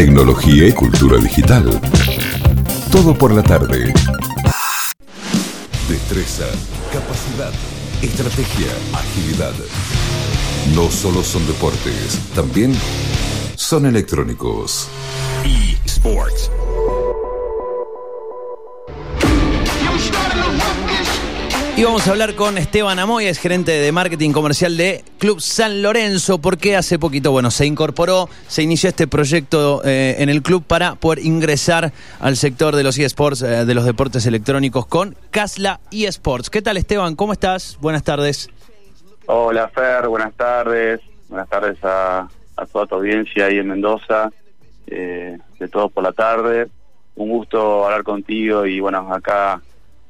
tecnología y cultura digital. Todo por la tarde. Destreza, capacidad, estrategia, agilidad. No solo son deportes, también son electrónicos. eSports. Y vamos a hablar con Esteban Amoy, es gerente de marketing comercial de Club San Lorenzo, porque hace poquito, bueno, se incorporó, se inició este proyecto eh, en el club para poder ingresar al sector de los eSports, eh, de los deportes electrónicos con Casla eSports. ¿Qué tal Esteban? ¿Cómo estás? Buenas tardes. Hola Fer, buenas tardes. Buenas tardes a, toda tu audiencia ahí en Mendoza, eh, de todo por la tarde. Un gusto hablar contigo y bueno, acá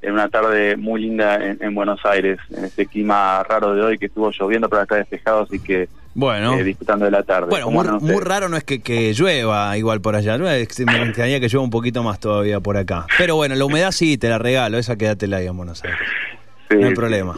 en una tarde muy linda en, Buenos Aires, en este clima raro de hoy que estuvo lloviendo, pero está despejado, así que bueno. Eh, disfrutando de la tarde. Bueno, muy, raro no es que, que, llueva igual por allá, me encantaría que llueva un poquito más todavía por acá. Pero bueno, la humedad sí, te la regalo, esa quédatela ahí en Buenos Aires. no hay problema.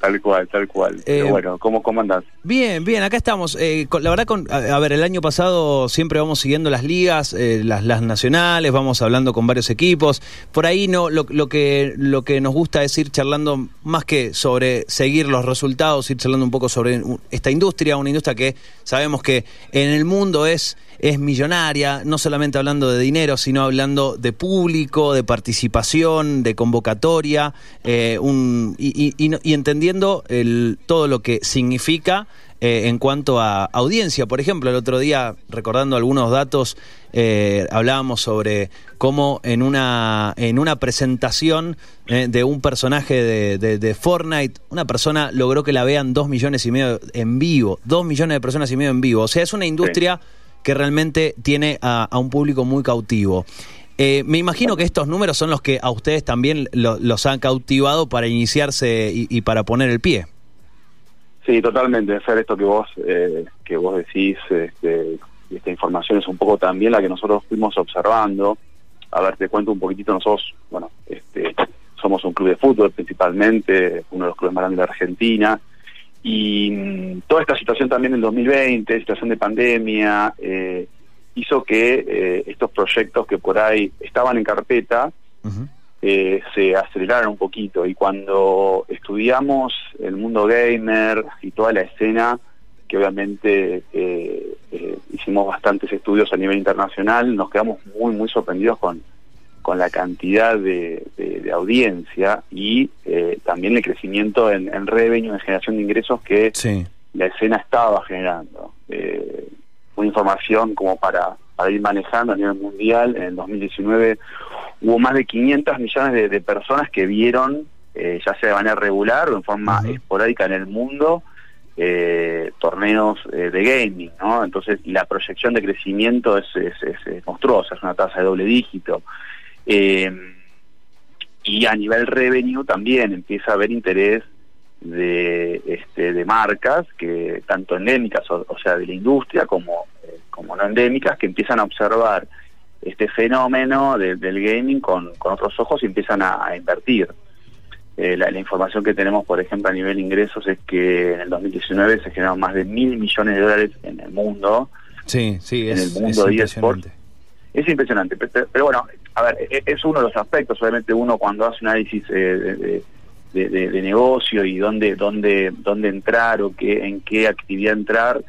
Tal cual, tal cual. Pero eh, bueno, ¿cómo, ¿cómo andás? Bien, bien, acá estamos. Eh, la verdad, con, a, ver, el año pasado siempre vamos siguiendo las ligas, eh, las, las, nacionales, vamos hablando con varios equipos. Por ahí no lo, lo, que, lo que nos gusta es ir charlando más que sobre seguir los resultados, ir charlando un poco sobre esta industria, una industria que sabemos que en el mundo es es millonaria, no solamente hablando de dinero, sino hablando de público, de participación, de convocatoria, eh, un, y, y, entendiendo el, todo lo que significa eh, en cuanto a audiencia. Por ejemplo, el otro día, recordando algunos datos, eh, hablábamos sobre cómo en una, en una presentación de un personaje de, de, Fortnite, una persona logró que la vean dos millones y medio en vivo, dos millones de personas y medio en vivo. O sea, es una industria que realmente tiene a, un público muy cautivo. Eh, me imagino que estos números son los que a ustedes también los han cautivado para iniciarse y, para poner el pie. Sí, totalmente. Hacer esto que vos eh, que vos decís, este, esta información es un poco también la que nosotros fuimos observando. A ver, te cuento un poquitito. Nosotros, bueno, este, somos un club de fútbol principalmente, uno de los clubes más grandes de Argentina. Y mm, toda esta situación también en 2020, situación de pandemia, eh, hizo que eh, estos proyectos que por ahí estaban en carpeta eh, se aceleraran un poquito. Y cuando estudiamos el mundo gamer y toda la escena, que obviamente hicimos bastantes estudios a nivel internacional, nos quedamos muy, muy sorprendidos con con la cantidad de, audiencia y eh, también el crecimiento en, en, revenue, en generación de ingresos que la escena estaba generando. Eh, una información como para, para ir manejando a nivel mundial. En el 2019 hubo más de 500 millones de, personas que vieron, eh, ya sea de manera regular o en forma esporádica en el mundo, torneos de gaming, ¿no? Entonces la proyección de crecimiento es, es, es, monstruosa, es una tasa de doble dígito. Eh, y a nivel revenue también empieza a haber interés de, este, de marcas que tanto endémicas, o, sea, de la industria como, eh, como no endémicas, que empiezan a observar este fenómeno del gaming con, con, otros ojos y empiezan a, invertir. Eh, la, información que tenemos, por ejemplo, a nivel ingresos es que en el 2019 se generaron más de mil millones de dólares en el mundo. Sí, sí, en el mundo es impresionante. Es impresionante, pero, bueno, a ver, e, es uno de los aspectos, obviamente uno cuando hace un análisis eh, de, negocio y dónde, dónde, dónde entrar o qué, en qué actividad entrar,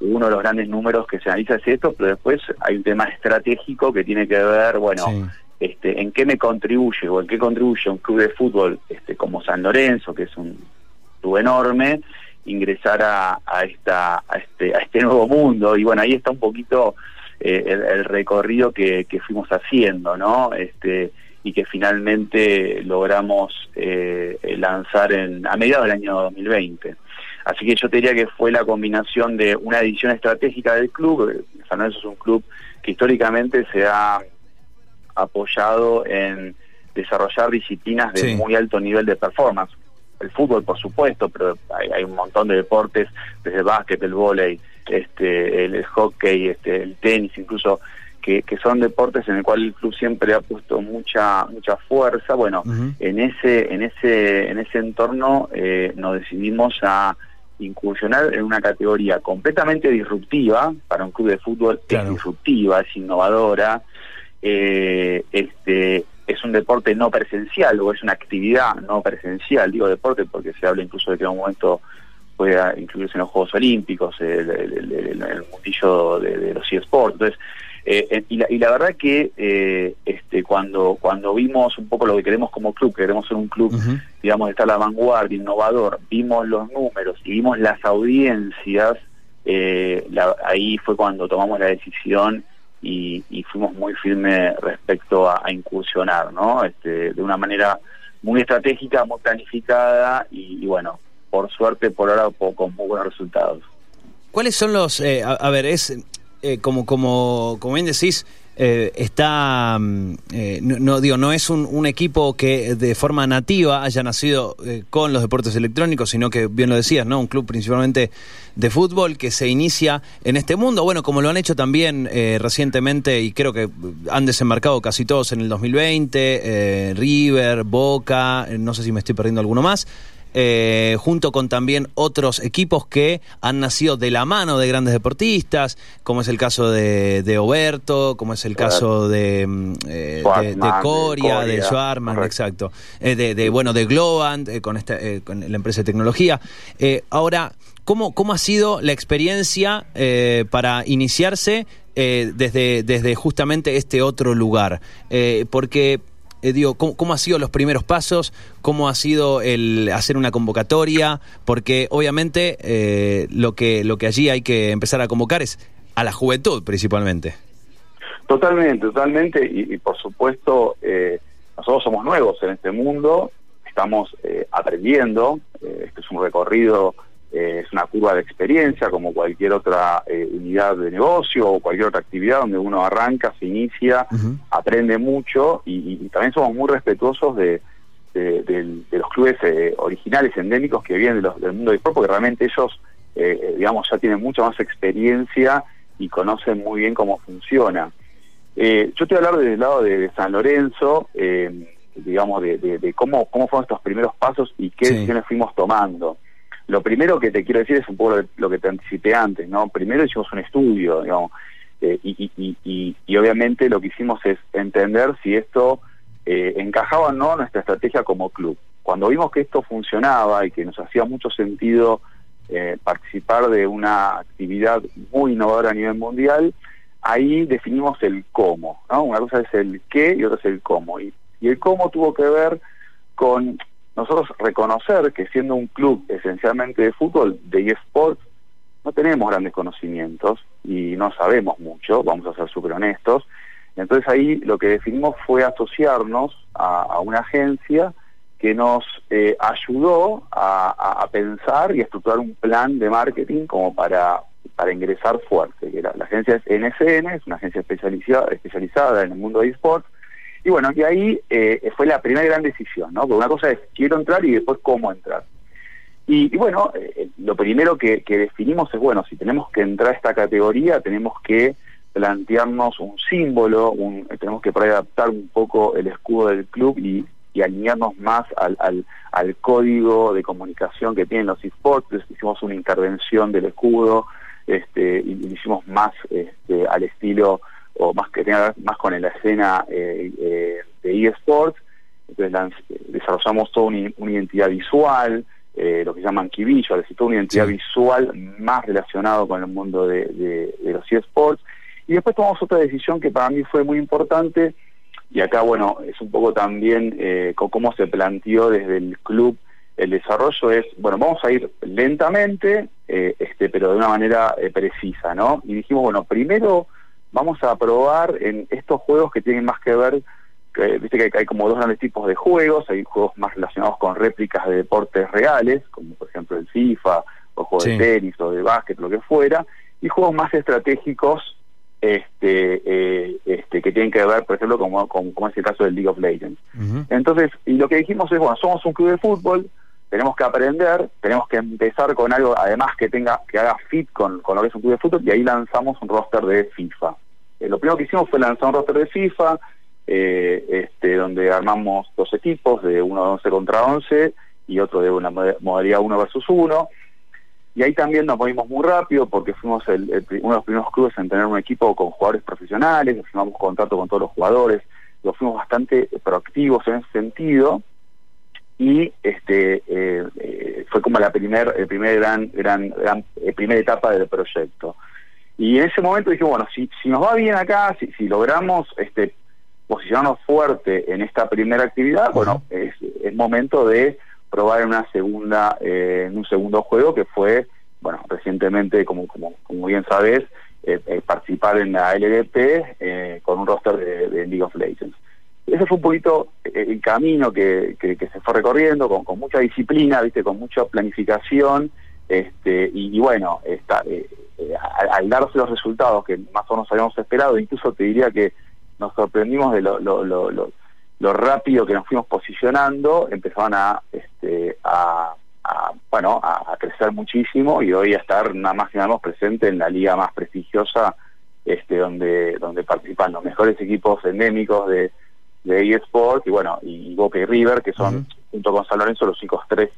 uno de los grandes números que se analiza es esto, pero después hay un tema estratégico que tiene que ver, bueno, este, en qué me contribuye o en qué contribuye un club de fútbol este, como San Lorenzo, que es un club enorme, ingresar a, a, esta, a, este, a este nuevo mundo. Y bueno, ahí está un poquito eh, el, recorrido que, fuimos haciendo, ¿no? Este, y que finalmente logramos eh, lanzar en, a mediados del año 2020. Así que yo te diría que fue la combinación de una edición estratégica del club, San Lorenzo es un club que históricamente se ha apoyado en desarrollar disciplinas de muy alto nivel de performance. El fútbol, por supuesto, pero hay, hay un montón de deportes, desde el básquet, el vóley, este, el, hockey, este, el tenis, incluso que, que, son deportes en el cual el club siempre ha puesto mucha mucha fuerza. Bueno, en ese en ese en ese entorno eh, nos decidimos a incursionar en una categoría completamente disruptiva. Para un club de fútbol, es disruptiva, es innovadora, eh, este es un deporte no presencial o es una actividad no presencial, digo deporte porque se habla incluso de que en un momento pueda incluirse en los Juegos Olímpicos, el, el, mundillo de, los eSports. Entonces, eh, eh, y, la, y, la, verdad que eh, este, cuando cuando vimos un poco lo que queremos como club, queremos ser un club, digamos, estar a la vanguardia, innovador, vimos los números y vimos las audiencias, ahí fue cuando tomamos la decisión y, fuimos muy firmes respecto a, incursionar, ¿no? Este, de una manera muy estratégica, muy planificada y, bueno, por suerte por ahora con muy buenos resultados. ¿Cuáles son los, a, ver, es eh, como, como, como bien decís, eh, está, mm, eh, no, digo, no es un, equipo que de forma nativa haya nacido con los deportes electrónicos, sino que, bien lo decías, ¿no? Un club principalmente de fútbol que se inicia en este mundo, bueno, como lo han hecho también recientemente y creo que han desembarcado casi todos en el 2020, River, Boca, no sé si me estoy perdiendo alguno más. Eh, junto con también otros equipos que han nacido de la mano de grandes deportistas, como es el caso de, de Oberto, como es el caso de, mm, eh, de, Coria, de, Schwarman, exacto, eh, de, bueno, de Globant, con, esta, con la empresa de tecnología. ahora, ¿cómo, ¿cómo ha sido la experiencia para iniciarse desde, desde justamente este otro lugar? porque eh, digo, ¿cómo, ¿cómo, ha sido los primeros pasos? ¿Cómo ha sido el hacer una convocatoria? Porque obviamente eh, lo, que, lo que allí hay que empezar a convocar es a la juventud principalmente. Totalmente, totalmente. Y, por supuesto, eh, nosotros somos nuevos en este mundo, estamos aprendiendo. este es un recorrido eh, es una curva de experiencia como cualquier otra eh, unidad de negocio o cualquier otra actividad donde uno arranca, se inicia, aprende mucho y, también somos muy respetuosos de, los clubes eh, originales, endémicos que vienen del mundo del sport porque realmente ellos, digamos, ya tienen mucha más experiencia y conocen muy bien cómo funciona. yo te voy a hablar desde el lado de, San Lorenzo, digamos, de, cómo, cómo fueron estos primeros pasos y qué decisiones fuimos tomando. Lo primero que te quiero decir es un poco lo, que te anticipé antes, ¿no? Primero hicimos un estudio, digamos, eh, y, obviamente lo que hicimos es entender si esto eh, encajaba o no nuestra estrategia como club. Cuando vimos que esto funcionaba y que nos hacía mucho sentido eh, participar de una actividad muy innovadora a nivel mundial, ahí definimos el cómo, ¿no? Una cosa es el qué y otra es el cómo. Y, y el cómo tuvo que ver con nosotros reconocer que siendo un club esencialmente de fútbol, de eSports, no tenemos grandes conocimientos y no sabemos mucho, vamos a ser súper honestos. Entonces ahí lo que definimos fue asociarnos a, una agencia que nos eh, ayudó a, pensar y a estructurar un plan de marketing como para, para ingresar fuerte. La agencia es NSN, es una agencia especializada, especializada en el mundo de eSports, y bueno, y ahí eh, fue la primera gran decisión, ¿no? Porque una cosa es quiero entrar y después cómo entrar. Y, bueno, eh, eh, lo primero que, definimos es, bueno, si tenemos que entrar a esta categoría, tenemos que plantearnos un símbolo, un, tenemos que por adaptar un poco el escudo del club y, alinearnos más al, al, código de comunicación que tienen los esports. Hicimos una intervención del escudo este, y, y hicimos más este, al estilo o más que tenga más con la escena eh, eh, de eSports. Entonces desarrollamos toda una, identidad visual, eh, lo que llaman Kibillo, es decir, toda una identidad visual más relacionado con el mundo de, los eSports. Y después tomamos otra decisión que para mí fue muy importante, y acá, bueno, es un poco también cómo se planteó desde el club el desarrollo es, bueno, vamos a ir lentamente, este, pero de una manera precisa, ¿no? Y dijimos, bueno, primero vamos a probar en estos juegos que tienen más que ver, que, viste que hay como dos grandes tipos de juegos, hay juegos más relacionados con réplicas de deportes reales, como por ejemplo el FIFA, o juegos de tenis o de básquet, lo que fuera, y juegos más estratégicos este, eh, este, que tienen que ver, por ejemplo, como, como, es el caso del League of Legends. Entonces, y lo que dijimos es, bueno, somos un club de fútbol, tenemos que aprender, tenemos que empezar con algo además que tenga que haga fit con, con lo que es un club de fútbol y ahí lanzamos un roster de FIFA. Eh, lo primero que hicimos fue lanzar un roster de FIFA, eh, este, donde armamos dos equipos, de uno de 11 contra 11 y otro de una modalidad 1 versus 1. y ahí también nos movimos muy rápido porque fuimos uno de los primeros clubes en tener un equipo con jugadores profesionales, firmamos contrato con todos los jugadores, lo fuimos bastante proactivos en ese sentido y este eh, fue como la primer, el primer gran, gran, primera etapa del proyecto. Y en ese momento dije, bueno, si, si nos va bien acá, si, si logramos este posicionarnos fuerte en esta primera actividad, bueno, es, es momento de probar en una segunda, eh, en un segundo juego que fue, bueno, recientemente, como, como, como bien sabes, eh, eh, participar en la LDP con un roster de, League of Legends. Ese fue un poquito el camino que, que, se fue recorriendo, con, con, mucha disciplina, viste, con mucha planificación, este, y, bueno, está, al, al, darse los resultados que más o menos habíamos esperado, incluso te diría que nos sorprendimos de lo, lo, lo lo rápido que nos fuimos posicionando, empezaban a, este, a, bueno, a, crecer muchísimo y hoy a estar nada más y nada más presente en la liga más prestigiosa, este, donde, donde participan los mejores equipos endémicos de, de eSport y bueno, y Boca y River, que son, junto con San Lorenzo, los únicos tres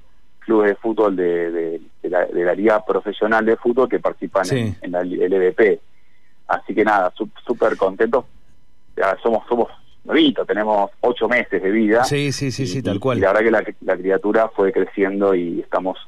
clubes de fútbol de, de, la, de la, liga profesional de fútbol que participan en, en, la LVP. Así que nada, súper contentos. somos, somos tenemos ocho meses de vida. Sí, sí, sí, sí, tal cual. Y la verdad que la, la criatura fue creciendo y estamos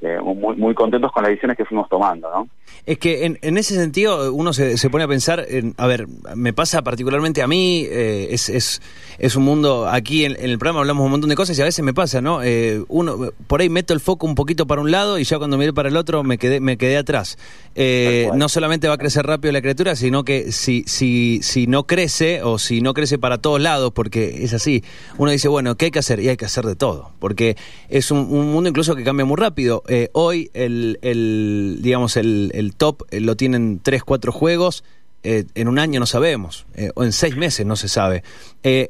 eh, muy, muy contentos con las decisiones que fuimos tomando, ¿no? Es que en, en ese sentido uno se, se, pone a pensar, en, a ver, me pasa particularmente a mí, eh, es, es, es, un mundo, aquí en, el programa hablamos un montón de cosas y a veces me pasa, ¿no? Eh, uno, por ahí meto el foco un poquito para un lado y ya cuando miré para el otro me quedé, me quedé atrás. no solamente va a crecer rápido la criatura, sino que si, si, si no crece o si no crece para todos lados, porque es así, uno dice, bueno, ¿qué hay que hacer? Y hay que hacer de todo, porque es un, un mundo incluso que cambia muy rápido. Eh, hoy el, el, digamos, el, el top eh, lo tienen tres, cuatro juegos. Eh, en un año no sabemos, o en seis meses no se sabe.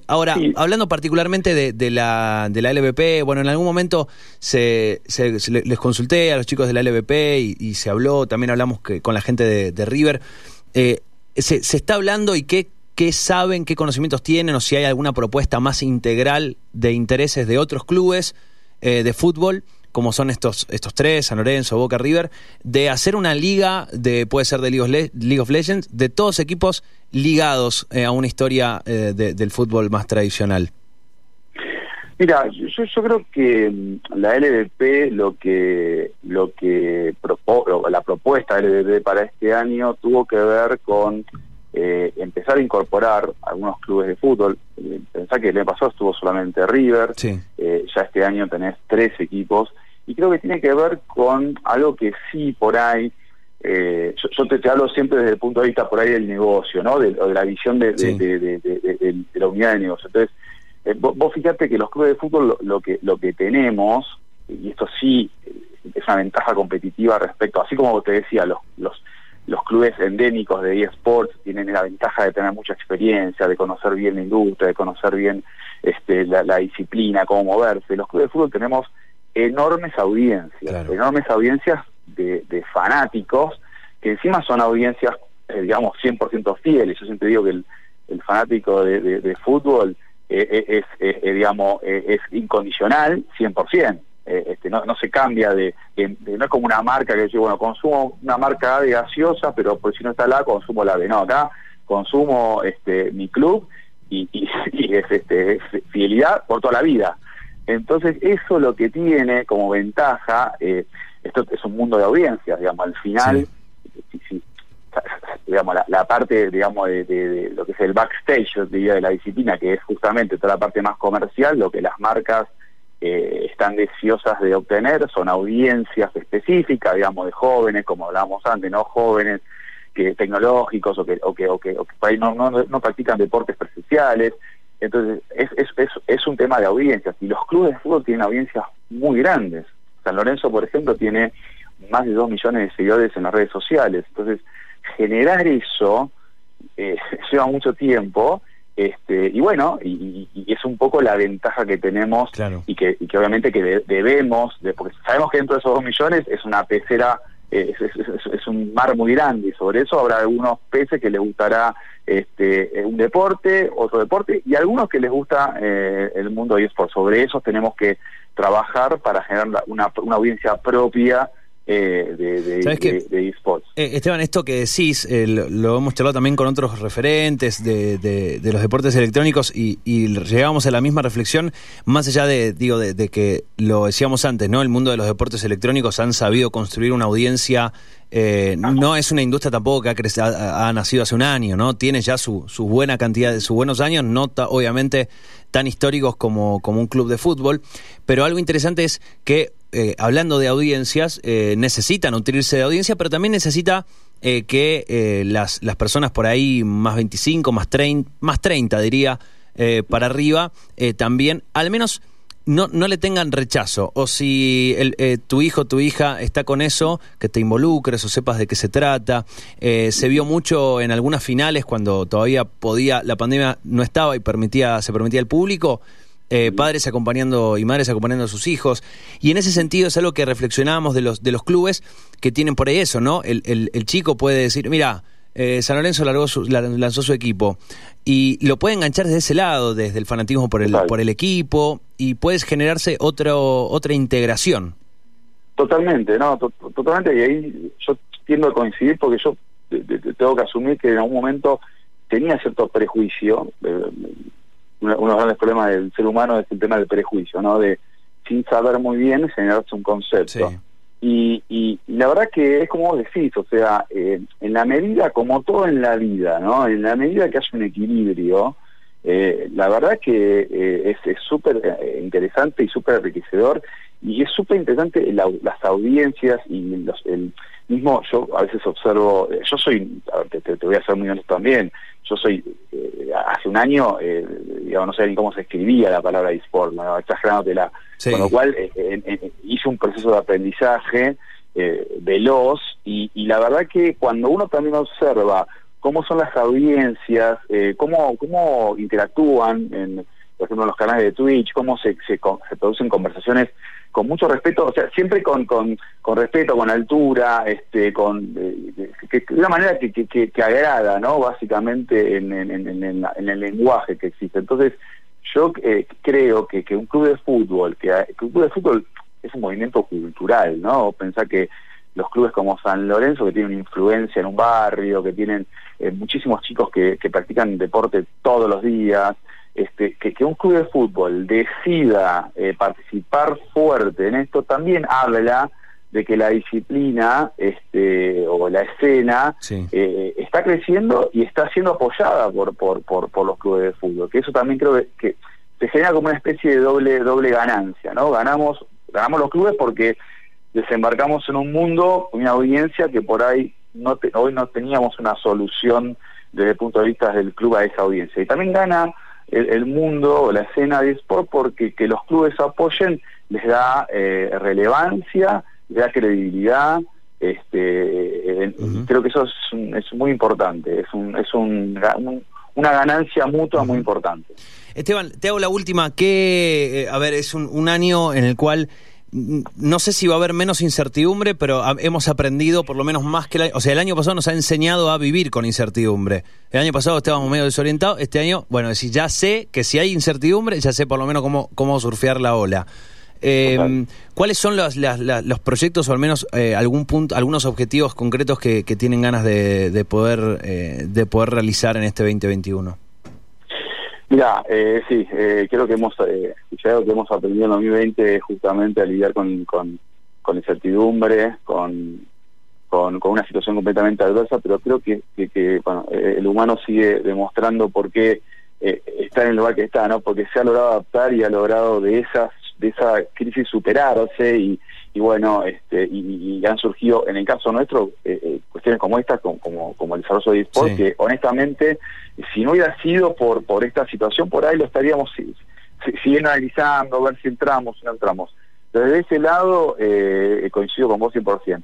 ahora, hablando particularmente de, de, la, de la LVP, bueno, en algún momento se, se, les consulté a los chicos de la LVP y, se habló, también hablamos que, con la gente de, de River. Se, se, está hablando y qué, qué saben, qué conocimientos tienen, o si hay alguna propuesta más integral de intereses de otros clubes de fútbol como son estos, estos tres, San Lorenzo, Boca, River, de hacer una liga, de puede ser de League of, Legends, de todos equipos ligados eh, a una historia eh, del fútbol más tradicional? Mira, yo, yo creo que mm, la LVP lo que lo que la propuesta de para este año tuvo que ver con eh, empezar a incorporar algunos clubes de fútbol. Eh, pensá que el año pasado estuvo solamente River, eh, ya este año tenés tres equipos, y creo que tiene que ver con algo que sí por ahí, yo, te, hablo siempre desde el punto de vista por ahí del negocio, ¿no? De, de la visión de, de, la unidad de negocio. Entonces, vos, vos, fíjate que los clubes de fútbol lo, que lo que tenemos, y esto sí es una ventaja competitiva respecto, así como te decía, los, los los clubes endémicos de eSports tienen la ventaja de tener mucha experiencia, de conocer bien la industria, de conocer bien este, la, disciplina, cómo moverse. Los clubes de fútbol tenemos enormes audiencias, enormes audiencias de, fanáticos, que encima son audiencias, eh, digamos, 100% fieles. Yo siempre digo que el, fanático de, fútbol eh, eh, es, digamos, es incondicional 100%. Eh, este, no, no se cambia de, no es como una marca que dice, bueno, consumo una marca de gaseosa, pero por si no está la, consumo la B. No, acá consumo este mi club y, y, es, este, fidelidad por toda la vida. Entonces, eso lo que tiene como ventaja, eh, esto es un mundo de audiencias, digamos, al final, digamos, la, parte, digamos, de, lo que es el backstage, de la disciplina, que es justamente toda la parte más comercial, lo que las marcas eh, están deseosas de obtener son audiencias específicas, digamos, de jóvenes, como hablábamos antes, no jóvenes que tecnológicos o que, o que, o que, no, no, no, practican deportes presenciales. Entonces, es, es, es, un tema de audiencias y los clubes de fútbol tienen audiencias muy grandes. San Lorenzo, por ejemplo, tiene más de dos millones de seguidores en las redes sociales. Entonces, generar eso eh, lleva mucho tiempo este, y bueno, y, es un poco la ventaja que tenemos y, que, y que obviamente que debemos, de, porque sabemos que dentro de esos dos millones es una pecera, es, es, un mar muy grande y sobre eso habrá algunos peces que les gustará este, un deporte, otro deporte y algunos que les gusta eh, el mundo eSport. Sobre eso tenemos que trabajar para generar una, una audiencia propia eh, de, esports. Eh, Esteban, esto que decís, eh, lo, hemos charlado también con otros referentes de, los deportes electrónicos y, llegamos a la misma reflexión, más allá de, digo, de, que lo decíamos antes, ¿no? El mundo de los deportes electrónicos han sabido construir una audiencia no es una industria tampoco que ha, ha, nacido hace un año, ¿no? Tiene ya su, su buena cantidad de sus buenos años, no obviamente tan históricos como, como un club de fútbol, pero algo interesante es que eh, hablando de audiencias, eh, necesita nutrirse de audiencia, pero también necesita eh, que las, las personas por ahí más 25, más 30, más 30 diría, para arriba, también al menos no, no le tengan rechazo. O si el, tu hijo, tu hija está con eso, que te involucres o sepas de qué se trata. se vio mucho en algunas finales cuando todavía podía, la pandemia no estaba y permitía, se permitía el público. Eh, padres acompañando y madres acompañando a sus hijos. Y en ese sentido es algo que reflexionábamos de los, de los clubes que tienen por ahí eso, ¿no? El, el, chico puede decir, mira, eh, San Lorenzo largó lanzó su equipo y lo puede enganchar desde ese lado, desde el fanatismo por el, por el equipo y puedes generarse otro, otra integración. Totalmente, no, totalmente. Y ahí yo tiendo a coincidir porque yo tengo que asumir que en algún momento tenía cierto prejuicio. Eh, uno, de los grandes problemas del ser humano es el tema del prejuicio, ¿no? De sin saber muy bien generarse un concepto. Y, y, la verdad que es como vos decís, o sea, eh, en la medida, como todo en la vida, ¿no? En la medida que haya un equilibrio, eh, la verdad que eh, es súper interesante y súper enriquecedor y es súper interesante las audiencias y los, el mismo, yo a veces observo, yo soy, te, te, voy a ser muy honesto también, yo soy, hace un año, digamos, no sé ni cómo se escribía la palabra eSport, ¿no? exagerándotela, con lo cual hice un proceso de aprendizaje veloz y, y la verdad que cuando uno también observa cómo son las audiencias, eh, cómo, cómo interactúan, en, por ejemplo, en los canales de Twitch, cómo se, se, producen conversaciones con mucho respeto, o sea, siempre con, con, con respeto, con altura, este, con eh, de una manera que, que, que, agrada, ¿no? Básicamente en, en, en, en, el lenguaje que existe. Entonces, yo eh, creo que, que un club de fútbol, que, que un club de fútbol es un movimiento cultural, ¿no? Pensar que los clubes como San Lorenzo, que tienen influencia en un barrio, que tienen eh, muchísimos chicos que, que, practican deporte todos los días, este, que, que un club de fútbol decida eh, participar fuerte en esto también habla de que la disciplina este, o la escena eh, está creciendo y está siendo apoyada por, por, por, por, los clubes de fútbol, que eso también creo que se genera como una especie de doble, doble ganancia, ¿no? Ganamos, ganamos los clubes porque desembarcamos en un mundo, una audiencia que por ahí no hoy no teníamos una solución desde el punto de vista del club a esa audiencia. Y también gana el, mundo o la escena de sport porque que los clubes apoyen les da eh, relevancia, les da credibilidad. Este, Creo que eso es, es muy importante, es, un, es un, una ganancia mutua muy importante. Esteban, te hago la última, que, eh, a ver, es un, un año en el cual no sé si va a haber menos incertidumbre, pero hemos aprendido por lo menos más que el año. O sea, el año pasado nos ha enseñado a vivir con incertidumbre. El año pasado estábamos medio desorientados. Este año, bueno, si ya sé que si hay incertidumbre, ya sé por lo menos cómo, cómo surfear la ola. Eh, ¿Cuáles son los, los proyectos o al menos eh, algún punto, algunos objetivos concretos que, tienen ganas de, poder, eh, de poder realizar en este 2021? Mira, eh, sí, eh, creo que hemos eh, que hemos aprendido en 2020 justamente a lidiar con, con, incertidumbre, con, con, una situación completamente adversa, pero creo que, que, bueno, eh, el humano sigue demostrando por qué está en el lugar que está, ¿no? Porque se ha logrado adaptar y ha logrado de esas de esa crisis superarse y, y bueno, este, y, han surgido, en el caso nuestro, eh, eh, cuestiones como esta, como, como, el desarrollo de eSport, que honestamente, si no hubiera sido por, por esta situación, por ahí lo estaríamos siguiendo analizando, ver si entramos, si no entramos. Desde ese lado, eh, coincido con vos 100%.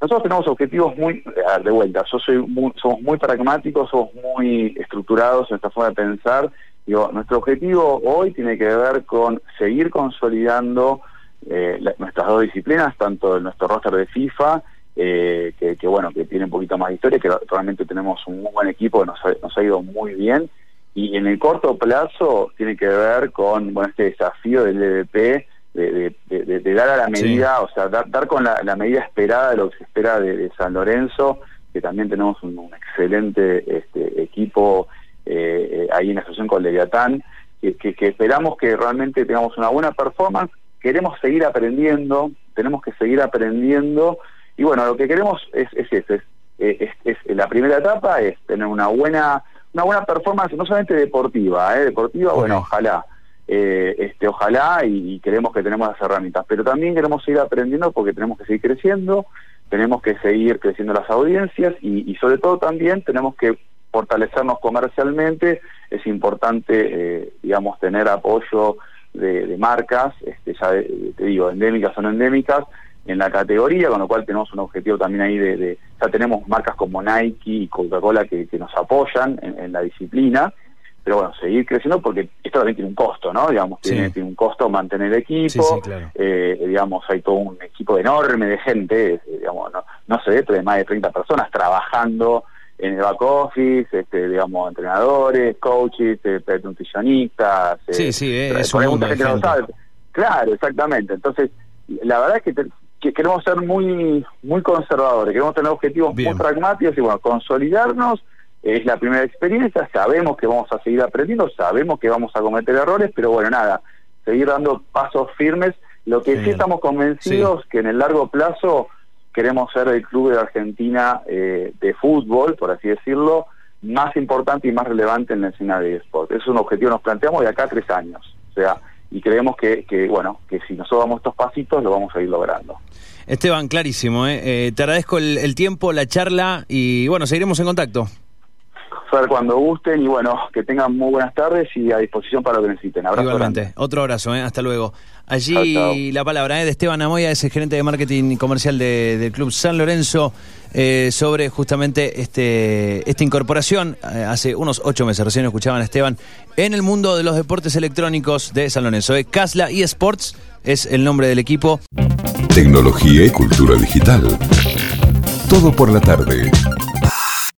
Nosotros tenemos objetivos muy, de vuelta, yo soy somos muy pragmáticos, somos muy estructurados en esta forma de pensar. Digo, nuestro objetivo hoy tiene que ver con seguir consolidando eh, nuestras dos disciplinas, tanto nuestro roster de FIFA, eh, que, bueno, que tiene un poquito más de historia, que realmente tenemos un muy buen equipo que nos ha, nos ha ido muy bien, y en el corto plazo tiene que ver con bueno este desafío del EDP de, dar a la medida, o sea, dar, con la, medida esperada de lo que se espera de, San Lorenzo, que también tenemos un, excelente este, equipo eh, ahí en asociación con Leviatán, que, que, esperamos que realmente tengamos una buena performance, queremos seguir aprendiendo, tenemos que seguir aprendiendo, y bueno, lo que queremos es, es eso, es, es, la primera etapa es tener una buena una buena performance, no solamente deportiva, ¿eh? deportiva, bueno, ojalá, eh, este, ojalá y, queremos que tenemos las herramientas, pero también queremos seguir aprendiendo porque tenemos que seguir creciendo, tenemos que seguir creciendo las audiencias y, sobre todo también tenemos que fortalecernos comercialmente, es importante, eh, digamos, tener apoyo de, marcas, este, ya te digo, endémicas o no endémicas, en la categoría, con lo cual tenemos un objetivo también ahí de, ya tenemos marcas como Nike y Coca-Cola que, nos apoyan en la disciplina, pero bueno, seguir creciendo porque esto también tiene un costo, ¿no? Digamos, tiene, tiene un costo mantener el equipo, eh, digamos, hay todo un equipo enorme de gente, eh, digamos, no, no sé, de más de 30 personas trabajando en el back office, este, digamos, entrenadores, coaches, eh, nutricionistas. Sí, sí, es un mundo de gente. Claro, exactamente. Entonces, la verdad es que, queremos ser muy muy conservadores, queremos tener objetivos muy pragmáticos y, bueno, consolidarnos es la primera experiencia, sabemos que vamos a seguir aprendiendo, sabemos que vamos a cometer errores, pero bueno, nada, seguir dando pasos firmes. Lo que sí, estamos convencidos que en el largo plazo queremos ser el club de Argentina eh, de fútbol, por así decirlo, más importante y más relevante en la escena de eSport. Es un objetivo que nos planteamos de acá a tres años. O sea, y creemos que, bueno, que si nosotros damos estos pasitos lo vamos a ir logrando. Esteban, clarísimo. ¿eh? eh te agradezco el tiempo, la charla y bueno, seguiremos en contacto cuando gusten y bueno, que tengan muy buenas tardes y a disposición para lo que necesiten. Abrazo Igualmente. Otro abrazo, ¿eh? hasta luego. Allí la palabra ¿eh? de Esteban Amoya, es el gerente de marketing comercial del Club San Lorenzo, eh, sobre justamente este esta incorporación eh, hace unos ocho meses, recién escuchaban a Esteban, en el mundo de los deportes electrónicos de San Lorenzo. Casla eSports es el nombre del equipo. Tecnología y cultura digital. Todo por la tarde.